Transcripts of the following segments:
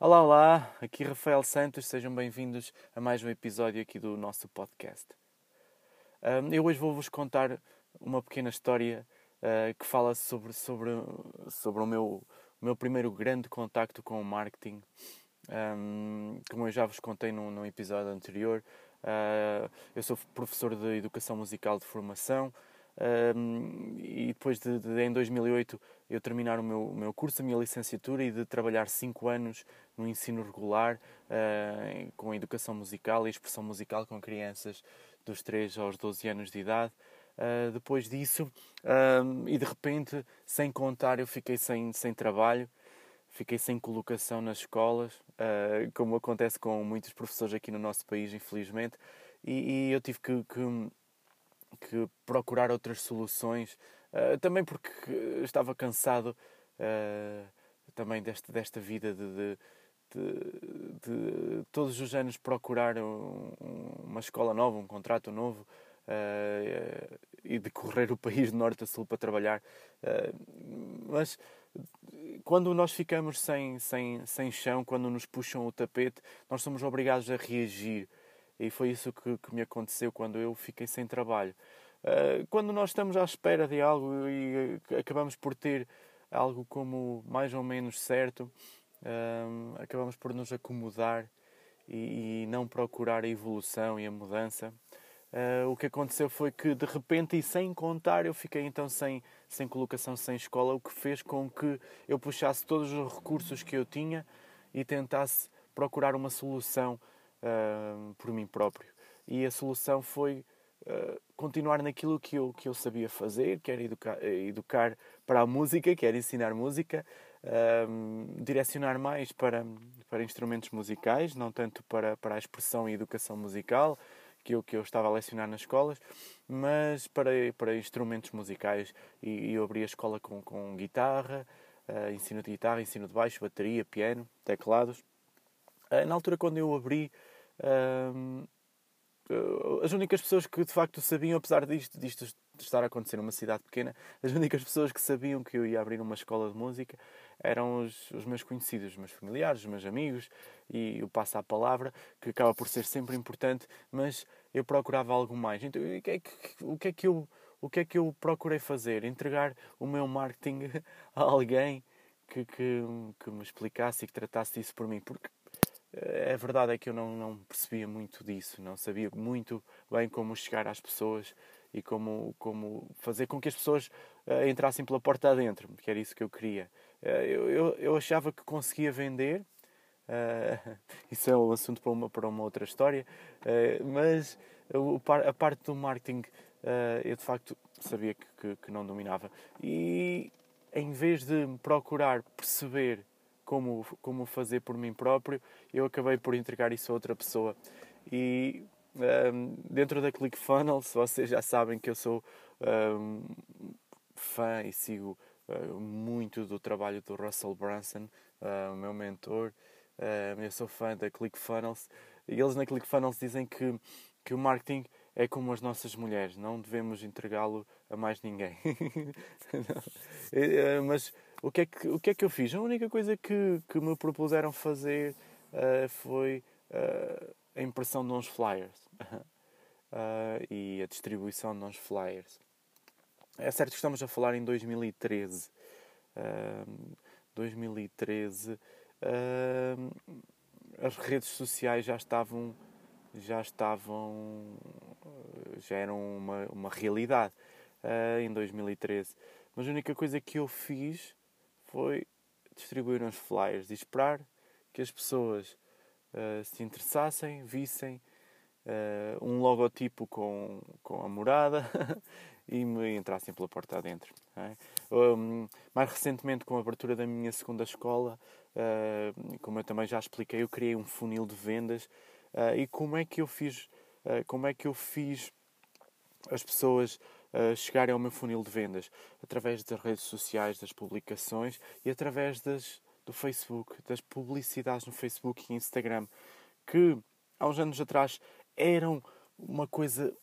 Olá, olá, aqui Rafael Santos, sejam bem-vindos a mais um episódio aqui do nosso podcast. eu hoje vou-vos contar uma pequena história uh, que fala sobre, sobre, sobre o, meu, o meu primeiro grande contacto com o marketing. Como eu já vos contei num, num episódio anterior, uh, eu sou professor de Educação Musical de Formação um, e depois de, de, em 2008 eu terminar o meu, o meu curso, a minha licenciatura e de trabalhar 5 anos no ensino regular uh, com educação musical e expressão musical com crianças dos 3 aos 12 anos de idade. Uh, depois disso, uh, e de repente, sem contar, eu fiquei sem, sem trabalho, fiquei sem colocação nas escolas, uh, como acontece com muitos professores aqui no nosso país, infelizmente, e, e eu tive que, que que procurar outras soluções, uh, também porque estava cansado uh, também desta, desta vida de, de, de, de, todos os anos procurar um, uma escola nova, um contrato novo uh, e de correr o país de norte a sul para trabalhar. mas quando nós ficamos sem, sem, sem chão, quando nos puxam o tapete, nós somos obrigados a reagir e foi isso que, que me aconteceu quando eu fiquei sem trabalho. Uh, quando nós estamos à espera de algo e acabamos por ter algo como mais ou menos certo, uh, acabamos por nos acomodar e, e, não procurar a evolução e a mudança. Uh, o que aconteceu foi que de repente e sem contar eu fiquei então sem, sem colocação, sem escola, o que fez com que eu puxasse todos os recursos que eu tinha e tentasse procurar uma solução por mim próprio. E a solução foi uh, continuar naquilo que eu, que eu sabia fazer, que era educar, educar para a música, que era ensinar música, uh, direcionar mais para, para instrumentos musicais, não tanto para, para a expressão e educação musical, que eu, que eu estava a lecionar nas escolas, mas para, para instrumentos musicais. E, e eu abri a escola com, com guitarra, uh, ensino de guitarra, ensino de baixo, bateria, piano, teclados. Uh, na altura, quando eu abri, as únicas pessoas que de facto sabiam, apesar disto, disto estar a acontecer numa cidade pequena, as únicas pessoas que sabiam que eu ia abrir uma escola de música eram os, os meus conhecidos, os meus familiares, os meus amigos e o passo à palavra, que acaba por ser sempre importante, mas eu procurava algo mais. Então, o que é que, o que, é que eu o que é que eu procurei fazer? Entregar o meu marketing a alguém que, que, que me explicasse e que tratasse disso por mim. Porque a verdade é que eu não, não percebia muito disso, não sabia muito bem como chegar às pessoas e como, como fazer com que as pessoas uh, entrassem pela porta adentro, que era isso que eu queria. Uh, eu, eu, eu, achava que conseguia vender, uh, isso é um assunto para uma, para uma outra história, mas a parte do marketing eu de facto sabia que, que, que não dominava. E em vez de procurar perceber como, como fazer por mim próprio, eu acabei por entregar isso a outra pessoa. E um, dentro da ClickFunnels, vocês já sabem que eu sou um, fã e sigo uh, muito do trabalho do Russell Brunson, uh, o meu mentor. Uh, eu sou fã da ClickFunnels e eles na ClickFunnels dizem que, que o marketing é como as nossas mulheres, não devemos entregá-lo a mais ninguém. Eh, mas o que, é que, o que é que eu fiz? A única coisa que, que me propuseram fazer uh, foi uh, a impressão de uns flyers uh, e a distribuição de uns flyers. É certo que estamos a falar em 2013. 2013 as redes sociais já estavam já estavam já eram uma, uma realidade em 2013 mas a única coisa que eu fiz foi distribuir uns flyers e esperar que as pessoas uh, se interessassem, vissem uh, um logotipo com, com a morada e me entrassem pela porta adentro. É? Um, mais recentemente, com a abertura da minha segunda escola, uh, como eu também já expliquei, eu criei um funil de vendas e como é que eu fiz, como é que eu fiz as pessoas chegarem ao meu funil de vendas através das redes sociais, das publicações e através das, do Facebook, das publicidades no Facebook e Instagram, que há uns anos atrás eram uma coisa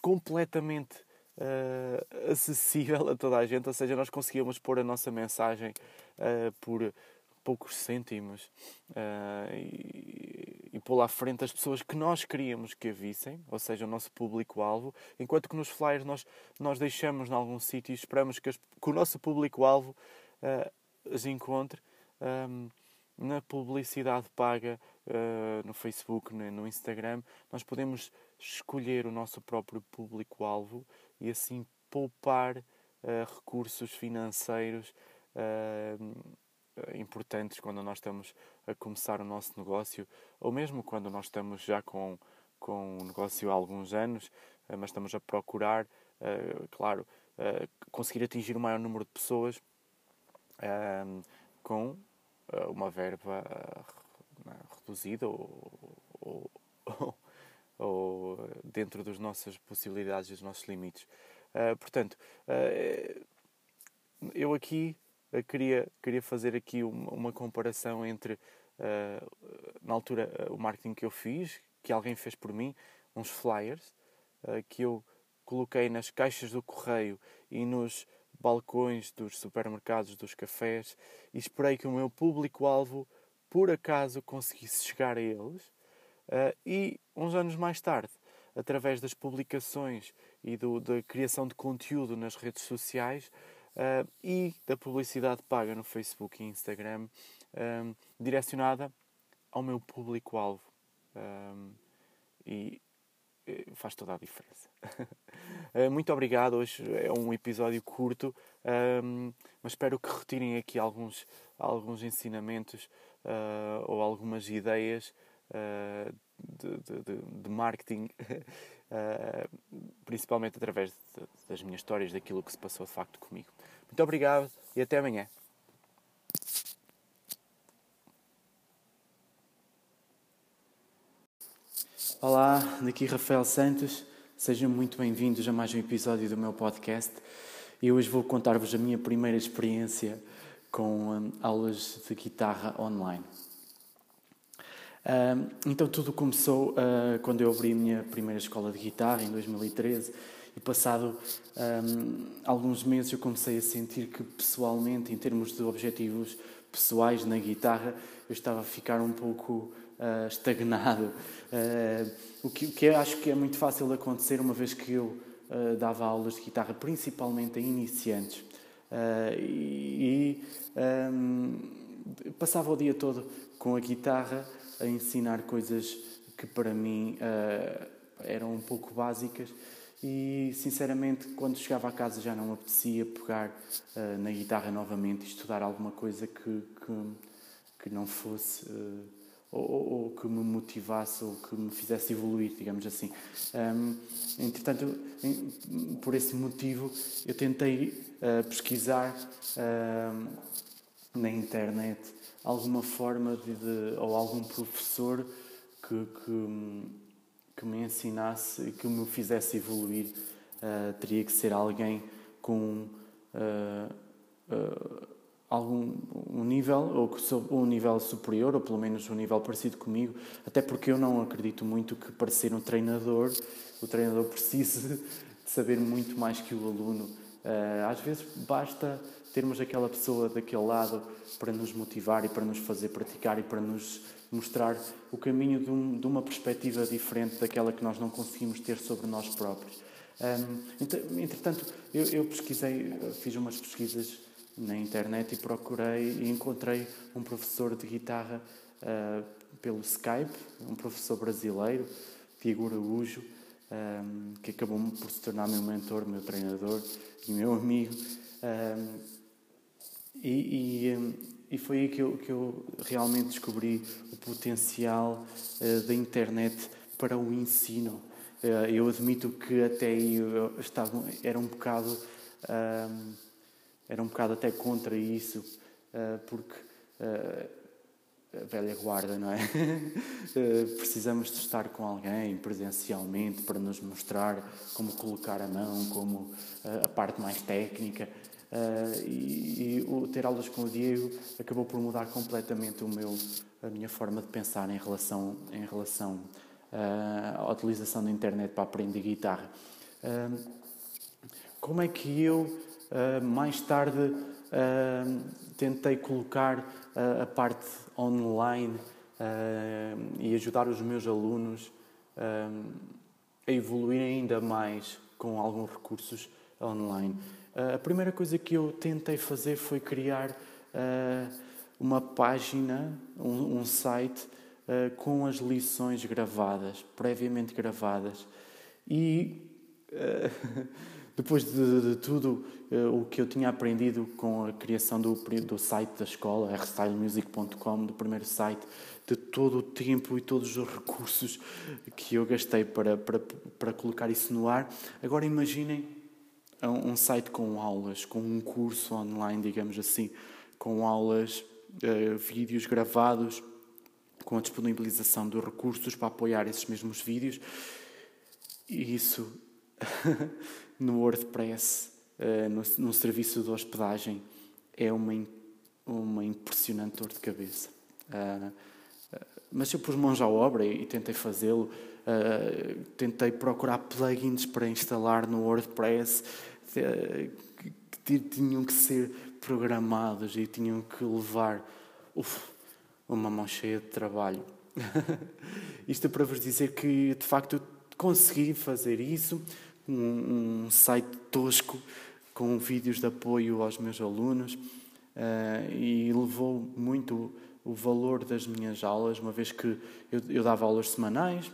completamente uh, acessível a toda a gente, ou seja, nós conseguíamos pôr a nossa mensagem uh, por poucos cêntimos uh, e, pô-la à frente as pessoas que nós queríamos que a vissem, ou seja, o nosso público-alvo, enquanto que nos flyers nós, nós deixamos em algum sítio e esperamos que, as, que o nosso público-alvo uh, as encontre um, na publicidade paga uh, no Facebook, no, no Instagram. Nós podemos escolher o nosso próprio público-alvo e assim poupar recursos financeiros importantes quando nós estamos a começar o nosso negócio, ou mesmo quando nós estamos já com, com o negócio há alguns anos, eh, mas estamos a procurar, eh, claro, eh, conseguir atingir o maior número de pessoas ehm, com uma verba reduzida ou, ou, ou, dentro das nossas possibilidades e dos nossos limites. portanto, eu aqui queria, queria fazer aqui uma, uma comparação entre, uh, na altura, uh, o marketing que eu fiz, que alguém fez por mim, uns flyers, uh, que eu coloquei nas caixas do correio e nos balcões dos supermercados, dos cafés, e esperei que o meu público-alvo, por acaso, conseguisse chegar a eles. e, uns anos mais tarde, através das publicações e do, da criação de conteúdo nas redes sociais, uh, e da publicidade paga no Facebook e Instagram, um, direcionada ao meu público-alvo. Um, e faz toda a diferença. Muito obrigado. Hoje é um episódio curto, um, mas espero que retirem aqui alguns, alguns ensinamentos uh, ou algumas ideias uh, de, de, de, marketing, uh, principalmente através de, das minhas histórias, daquilo que se passou de facto comigo. Muito obrigado e até amanhã. Olá, daqui Rafael Santos. Sejam muito bem-vindos a mais um episódio do meu podcast. E hoje vou contar-vos a minha primeira experiência com um, aulas de guitarra online. Então tudo começou uh, quando eu abri a minha primeira escola de guitarra em 2013 e passado alguns meses eu comecei a sentir que pessoalmente, em termos de objetivos pessoais na guitarra, eu estava a ficar um pouco uh, estagnado. Uh, o, que, acho que é muito fácil de acontecer uma vez que eu dava aulas de guitarra, principalmente a iniciantes. e, um, passava o dia todo com a guitarra a ensinar coisas que para mim eram um pouco básicas e sinceramente quando chegava a casa já não apetecia pegar uh, na guitarra novamente e estudar alguma coisa que, que, que não fosse uh, ou, ou, que me motivasse ou que me fizesse evoluir, digamos assim. Um, entretanto, em, por esse motivo, eu tentei uh, pesquisar na internet alguma forma de, de, ou algum professor que, que que me ensinasse e que me fizesse evoluir. Uh, teria que ser alguém com uh, uh, algum um nível ou um nível superior ou pelo menos um nível parecido comigo até porque eu não acredito muito que para ser um treinador o treinador precise de saber muito mais que o aluno às vezes basta termos aquela pessoa daquele lado para nos motivar e para nos fazer praticar e para nos mostrar o caminho de, um, de uma perspectiva diferente daquela que nós não conseguimos ter sobre nós próprios. Um, entretanto, eu, eu pesquisei, fiz umas pesquisas na internet e procurei e encontrei um professor de guitarra uh, pelo Skype, um professor brasileiro, Tiago Araújo, um, que acabou por se tornar meu mentor, meu treinador e meu amigo. Um, e, e, e foi aí que eu, que eu realmente descobri o potencial uh, da internet para o ensino. Uh, eu admito que até aí eu estava, era um bocado uh, era um bocado até contra isso, eh, porque a velha guarda, não é? Precisamos de estar com alguém presencialmente para nos mostrar como colocar a mão, como a parte mais técnica. Uh, e, e o, ter aulas com o Diego acabou por mudar completamente o meu, a minha forma de pensar em relação, em relação uh, à utilização da internet para aprender guitarra. Uh, como é que eu, mais tarde, tentei colocar a, parte online uh, e ajudar os meus alunos a evoluir ainda mais com alguns recursos online. Uh, a primeira coisa que eu tentei fazer foi criar uma página, um, um site com as lições gravadas, previamente gravadas. E depois de, de tudo uh, o que eu tinha aprendido com a criação do, do site da escola, rstylemusic.com, do primeiro site, de todo o tempo e todos os recursos que eu gastei para, para, para colocar isso no ar, agora imaginem um, um site com aulas, com um curso online, digamos assim, com aulas, uh, vídeos gravados, com a disponibilização de recursos para apoiar esses mesmos vídeos. E isso no WordPress, uh, no, no, serviço de hospedagem, é uma, uma impressionante dor de cabeça. Uh, mas eu pus mãos à obra e, tentei fazê-lo. Uh, tentei procurar plugins para instalar no WordPress que, que tinham que ser programados e tinham que levar uf, uma mão cheia de trabalho. Isto é para vos dizer que, de facto, eu consegui fazer isso um, um site tosco com vídeos de apoio aos meus alunos uh, e levou muito o valor das minhas aulas, uma vez que eu, eu dava aulas semanais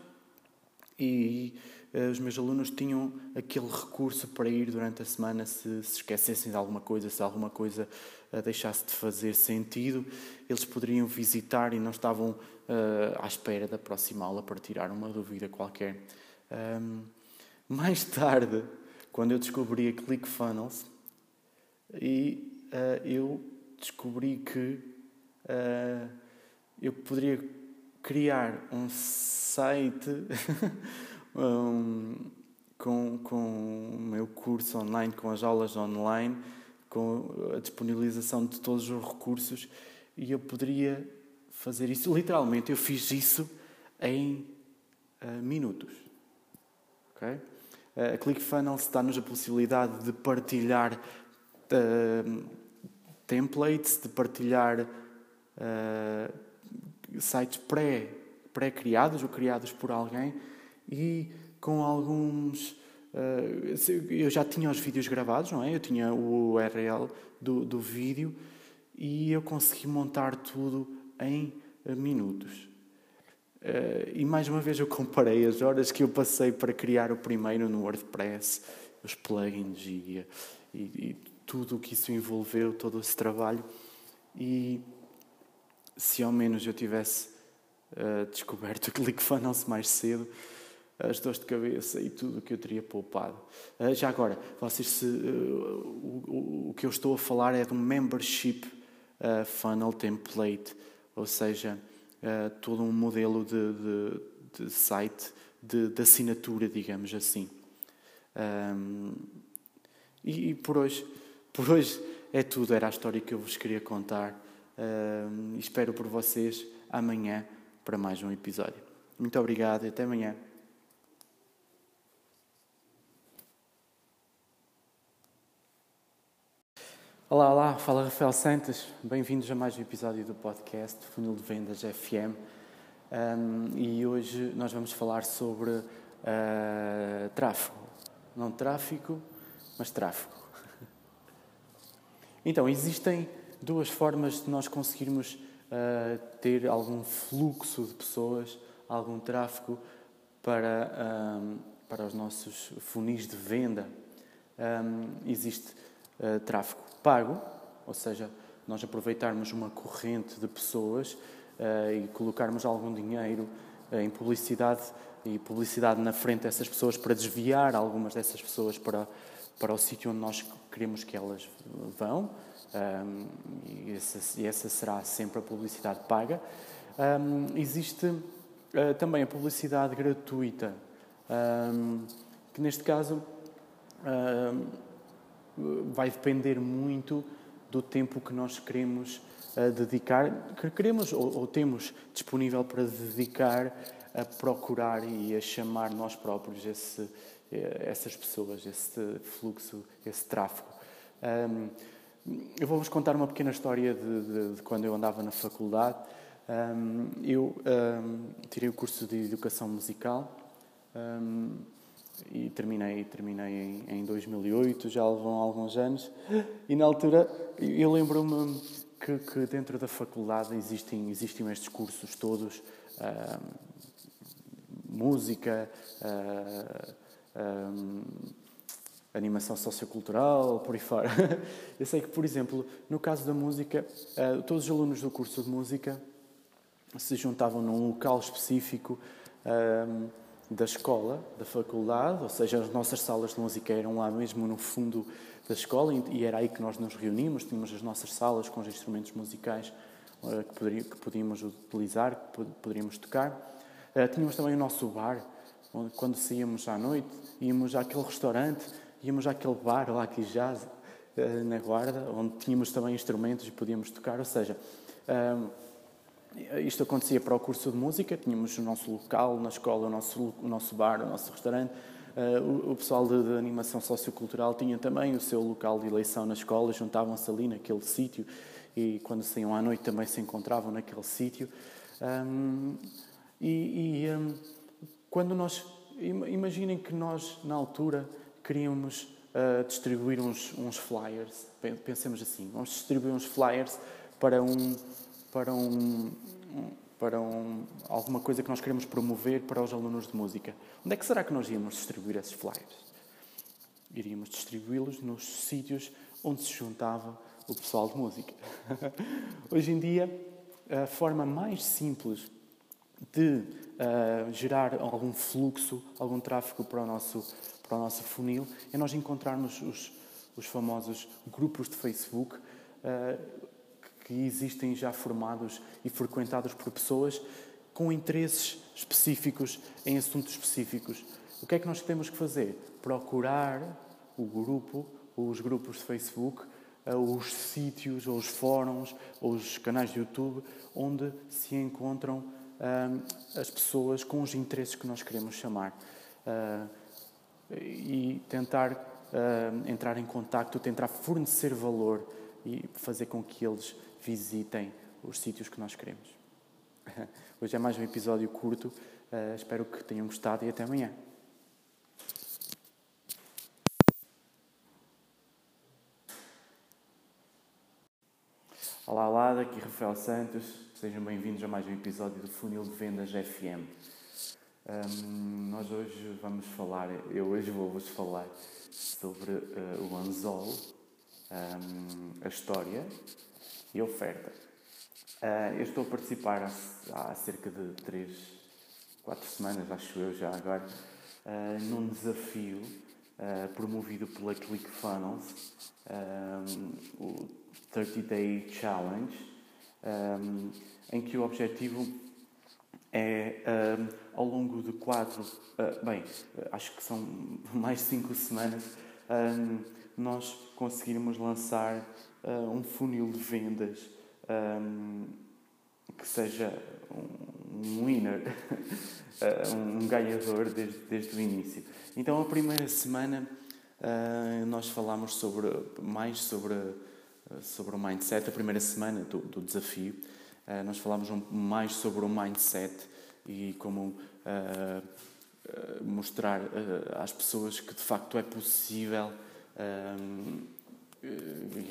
e uh, os meus alunos tinham aquele recurso para ir durante a semana se, se esquecessem de alguma coisa, se alguma coisa uh, deixasse de fazer sentido, eles poderiam visitar e não estavam uh, à espera da próxima aula para tirar uma dúvida qualquer. Um, mais tarde, quando eu descobri a ClickFunnels, e eu descobri que uh, eu poderia criar um site um, com, com o meu curso online, com as aulas online, com a disponibilização de todos os recursos, e eu poderia fazer isso. Literalmente, eu fiz isso em uh, minutos. Okay? A ClickFunnels dá-nos a possibilidade de partilhar uh, templates, de partilhar uh, sites pré, pré-criados ou criados por alguém e com alguns. Uh, eu já tinha os vídeos gravados, não é? Eu tinha o URL do, do vídeo e eu consegui montar tudo em minutos. Uh, e mais uma vez eu comparei as horas que eu passei para criar o primeiro no WordPress, os plugins e, e, e tudo o que isso envolveu, todo esse trabalho. E se ao menos eu tivesse uh, descoberto o ClickFunnels mais cedo, as dores de cabeça e tudo o que eu teria poupado. Uh, já agora, vocês se, o, o, o, que eu estou a falar é de um membership funnel template, ou seja, todo um modelo de, de, de site de, de, assinatura, digamos assim. Um, e, e, por hoje, por hoje é tudo, era a história que eu vos queria contar. Um, espero por vocês amanhã para mais um episódio. Muito obrigado e até amanhã. Olá, olá, fala Rafael Santos, bem-vindos a mais um episódio do podcast Funil de Vendas FM. Um, e hoje nós vamos falar sobre uh, tráfego. Não tráfico, mas tráfego. Então, existem duas formas de nós conseguirmos uh, ter algum fluxo de pessoas, algum tráfego para, um, para os nossos funis de venda. Um, existe uh, tráfego pago, ou seja, nós aproveitarmos uma corrente de pessoas uh, e colocarmos algum dinheiro uh, em publicidade e publicidade na frente dessas pessoas para desviar algumas dessas pessoas para, para o sítio onde nós queremos que elas vão. Um, e, essa, essa, será sempre a publicidade paga. Um, existe uh, também a publicidade gratuita, um, que neste caso vai depender muito do tempo que nós queremos uh, dedicar, que queremos ou, ou, temos disponível para dedicar a procurar e a chamar nós próprios esse, eh, essas pessoas, esse fluxo, esse tráfego. Um, eu vou-vos contar uma pequena história de, de, de, quando eu andava na faculdade. Um, eu um, tirei o curso de Educação Musical e terminei, terminei em, em 2008, já vão alguns anos. E na altura eu lembro-me que, que, dentro da faculdade existem, existem estes cursos todos, música, animação sociocultural, por aí fora. Eu sei que, por exemplo, no caso da música, uh, todos os alunos do curso de música se juntavam num local específico da escola, da faculdade, ou seja, as nossas salas de música eram lá mesmo no fundo da escola e era aí que nós nos reuníamos, tínhamos as nossas salas com os instrumentos musicais que podíamos utilizar, que poderíamos tocar. Tínhamos também o nosso bar, quando saíamos à noite, íamos àquele restaurante íamos àquele bar lá aqui jazz, eh, na Guarda, onde tínhamos também instrumentos e podíamos tocar, ou seja, ehm, isto acontecia para o curso de música, tínhamos o nosso local na escola, o nosso, o nosso bar, o nosso restaurante. Eh, o, pessoal de, de, animação sociocultural tinha também o seu local de eleição na escola, juntavam-se ali naquele sítio e quando saíam à noite também se encontravam naquele sítio. E, e um, quando nós. Imaginem que nós, na altura, queríamos uh, distribuir uns, uns, flyers. Pensemos assim, vamos distribuir uns flyers para um para um para um, alguma coisa que nós queremos promover para os alunos de música. Onde é que será que nós íamos distribuir esses flyers? Iríamos distribuí-los nos sítios onde se juntava o pessoal de música. Hoje em dia, a forma mais simples de uh, gerar algum fluxo, algum tráfego para o nosso para o nosso funil, é nós encontrarmos os, os famosos grupos de Facebook uh, que existem já formados e frequentados por pessoas com interesses específicos em assuntos específicos. O que é que nós temos que fazer? Procurar o grupo, os grupos de Facebook, uh, os sítios, ou os fóruns, ou os canais de YouTube, onde se encontram as pessoas com os interesses que nós queremos chamar e tentar uh, entrar em contato, tentar fornecer valor e fazer com que eles visitem os sítios que nós queremos. Hoje é mais um episódio curto, uh, espero que tenham gostado e até amanhã. Olá, olá, daqui Rafael Santos, sejam bem-vindos a mais um episódio do Funil de Vendas FM. Um, nós hoje vamos falar, eu hoje vou-vos falar sobre uh, o anzol, um, a história e a oferta. Uh, eu estou a participar há, há, cerca de 3, 4 semanas, acho eu já agora, uh, num desafio promovido pela ClickFunnels, um, o 30 Day Challenge, em que o objetivo é uh, ao longo de quatro, uh, bem, acho que são mais cinco semanas, uh, nós conseguirmos lançar um funil de vendas que seja um winner, um ganhador desde, desde o início. Então, a primeira semana nós falámos sobre, mais sobre, sobre o mindset, a primeira semana do, do desafio. Uh, nós falámos um, mais sobre o mindset e como uh, mostrar às pessoas que de facto é possível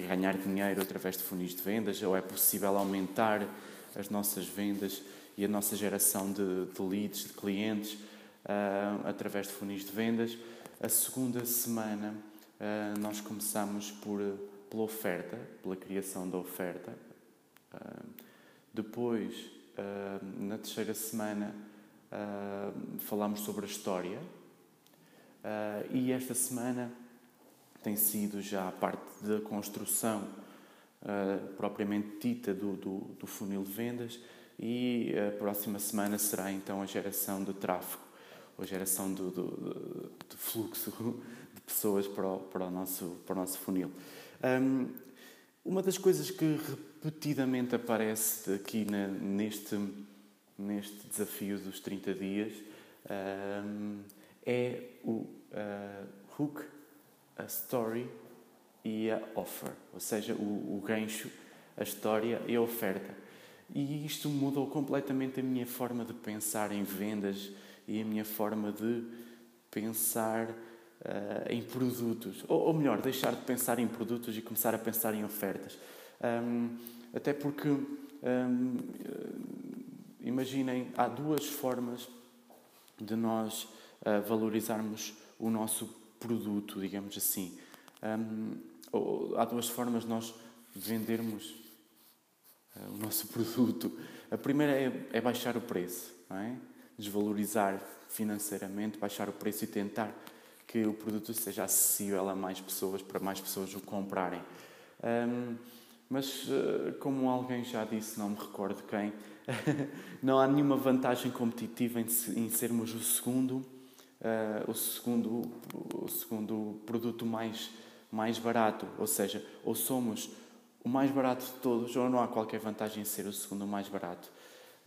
ganhar dinheiro através de funis de vendas ou é possível aumentar as nossas vendas e a nossa geração de, de leads, de clientes através de funis de vendas. A segunda semana nós começamos por, pela oferta, pela criação da oferta. Depois, ah, na terceira semana, ah, falámos sobre a história. Ah, e esta semana tem sido já a parte da construção propriamente dita do, do, do funil de vendas. E a próxima semana será então a geração de tráfego, a geração do, do, do fluxo de pessoas para o, para o, nosso, para o nosso funil. Um, uma das coisas que repetidamente aparece aqui na, neste, neste desafio dos 30 dias um, é o uh, hook a story e a offer, ou seja, o, o gancho, a história e a oferta. E isto mudou completamente a minha forma de pensar em vendas e a minha forma de pensar uh, em produtos. Ou, ou, melhor, deixar de pensar em produtos e começar a pensar em ofertas. Um, até porque, um, imaginem, há duas formas de nós uh, valorizarmos o nosso produto, digamos assim. Um, há duas formas de nós vendermos o nosso produto. A primeira é, é baixar o preço, é? desvalorizar financeiramente, baixar o preço e tentar que o produto seja acessível a mais pessoas, para mais pessoas o comprarem. Um, mas, uh, como alguém já disse, não me recordo quem, não há nenhuma vantagem competitiva em, em sermos o segundo uh, o, segundo, o segundo produto mais, mais barato. Ou seja, ou somos o mais barato de todos, ou não há qualquer vantagem em ser o segundo mais barato.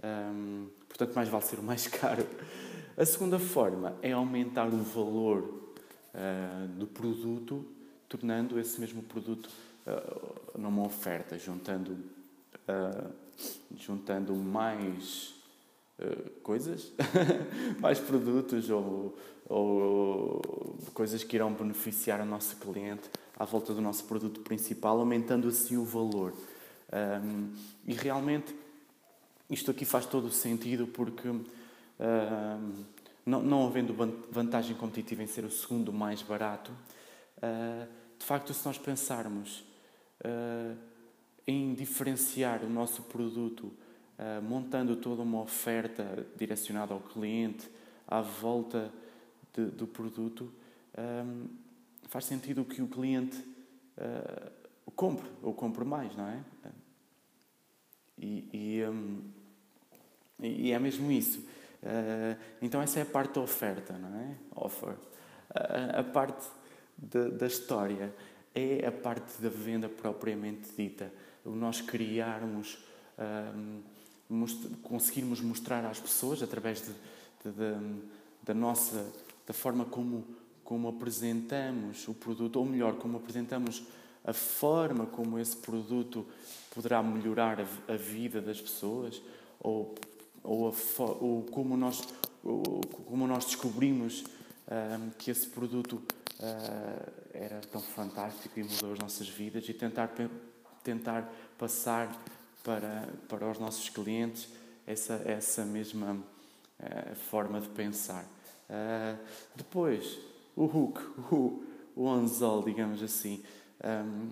Um, portanto, mais vale ser o mais caro. A segunda forma é aumentar o valor uh, do produto, tornando esse mesmo produto uh, numa oferta, juntando, uh, juntando mais eh, coisas, mais produtos ou, ou coisas que irão beneficiar o nosso cliente à volta do nosso produto principal, aumentando assim o valor. Um, e realmente isto aqui faz todo o sentido porque um, não, não havendo vantagem competitiva em ser o segundo mais barato, uh, de facto, se nós pensarmos uh, em diferenciar o nosso produto uh, montando toda uma oferta direcionada ao cliente à volta de, do produto, um, faz sentido que o cliente uh, compre, ou compre mais, não é? E, e, um, e é mesmo isso. Uh, então, essa é a parte da oferta, não é? Offer. a parte da história é a parte da venda propriamente dita. O nós criarmos. Um, conseguirmos mostrar às pessoas através de, de, da nossa da forma como como apresentamos o produto ou melhor como apresentamos a forma como esse produto poderá melhorar a, a vida das pessoas ou ou, ou como nós como nós descobrimos um, que esse produto uh, era tão fantástico e mudou as nossas vidas e tentar tentar passar para, para os nossos clientes essa, essa mesma uh, forma de pensar. Uh, depois, o hook, o, o anzol, digamos assim. Um,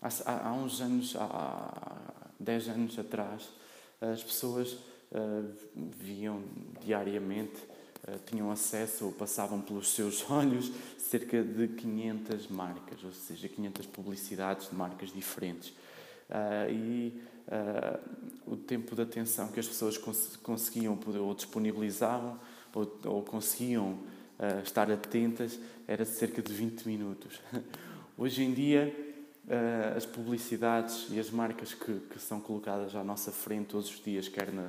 há, há, uns anos, há 10 anos atrás, as pessoas viam diariamente, uh, tinham acesso ou passavam pelos seus olhos cerca de 500 marcas, ou seja, 500 publicidades de marcas diferentes. Uh, e o tempo de atenção que as pessoas cons conseguiam ou disponibilizavam ou, conseguiam estar atentas era cerca de 20 minutos. Hoje em dia, as publicidades e as marcas que, que, são colocadas à nossa frente todos os dias, quer na,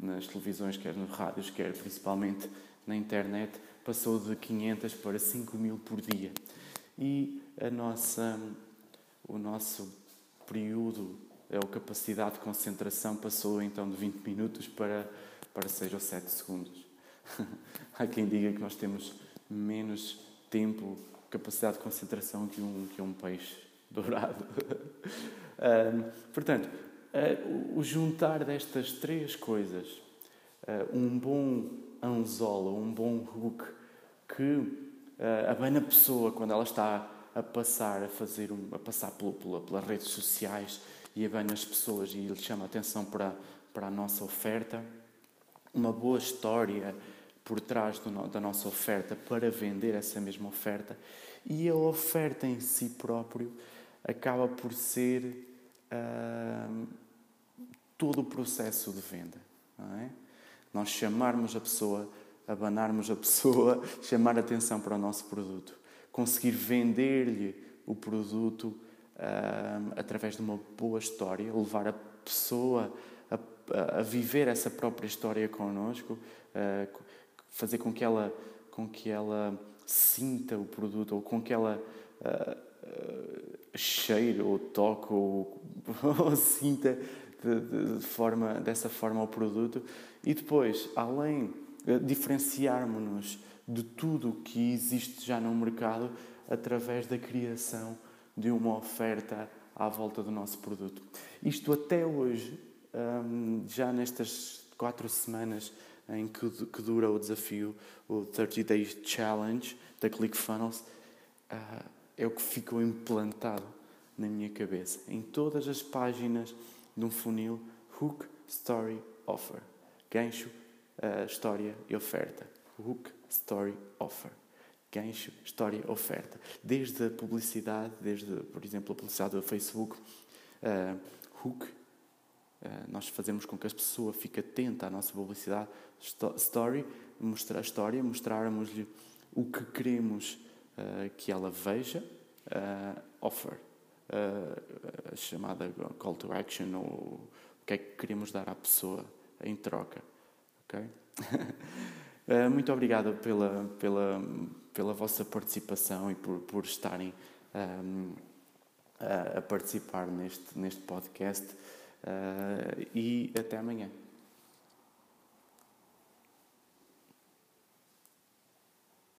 nas televisões, quer nos rádios, quer principalmente na internet, passou de 500 para 5 mil por dia. E a nossa, o nosso período a capacidade de concentração passou então de 20 minutos para, para 6 ou 7 segundos. Há quem diga que nós temos menos tempo, capacidade de concentração que um, que um peixe dourado. um, portanto, uh, o juntar destas três coisas, uh, um bom anzol, um bom hook, que uh, abana a pessoa quando ela está a passar a fazer um, a passar pela, pelas redes sociais e abana as pessoas e lhe chama a atenção para, para a nossa oferta. Uma boa história por trás do, da nossa oferta para vender essa mesma oferta. E a oferta em si próprio acaba por ser todo o processo de venda. É? Nós chamarmos a pessoa, abanarmos a pessoa, chamar atenção para o nosso produto, conseguir vender-lhe o produto uh, através de uma boa história, levar a pessoa a, a viver essa própria história connosco, uh, fazer com que ela, com que ela sinta o produto ou com que ela uh, cheire ou toque ou, ou sinta de, de, forma, dessa forma o produto. E depois, além de diferenciarmos-nos de tudo o que existe já no mercado através da criação de uma oferta à volta do nosso produto. Isto até hoje, hum, já nestas quatro semanas em que, dura o desafio, o 30 Days Challenge da ClickFunnels, uh, é o que ficou implantado na minha cabeça. Em todas as páginas de um funil, Hook, Story, Offer. Gancho, uh, história e oferta. Hook, Story, Offer. Gancho, história, oferta. Desde a publicidade, desde, por exemplo, a publicidade do Facebook, uh, Hook, uh, nós fazemos com que a pessoa fique atenta à nossa publicidade. Story, mostrar a história, mostrarmos-lhe o que queremos uh, que ela veja. offer, a chamada call to action, ou o que é que queremos dar à pessoa em troca. Okay? Eh, muito obrigado pela, pela, pela vossa participação e por, por estarem um, a, a, participar neste, neste podcast uh, e até amanhã.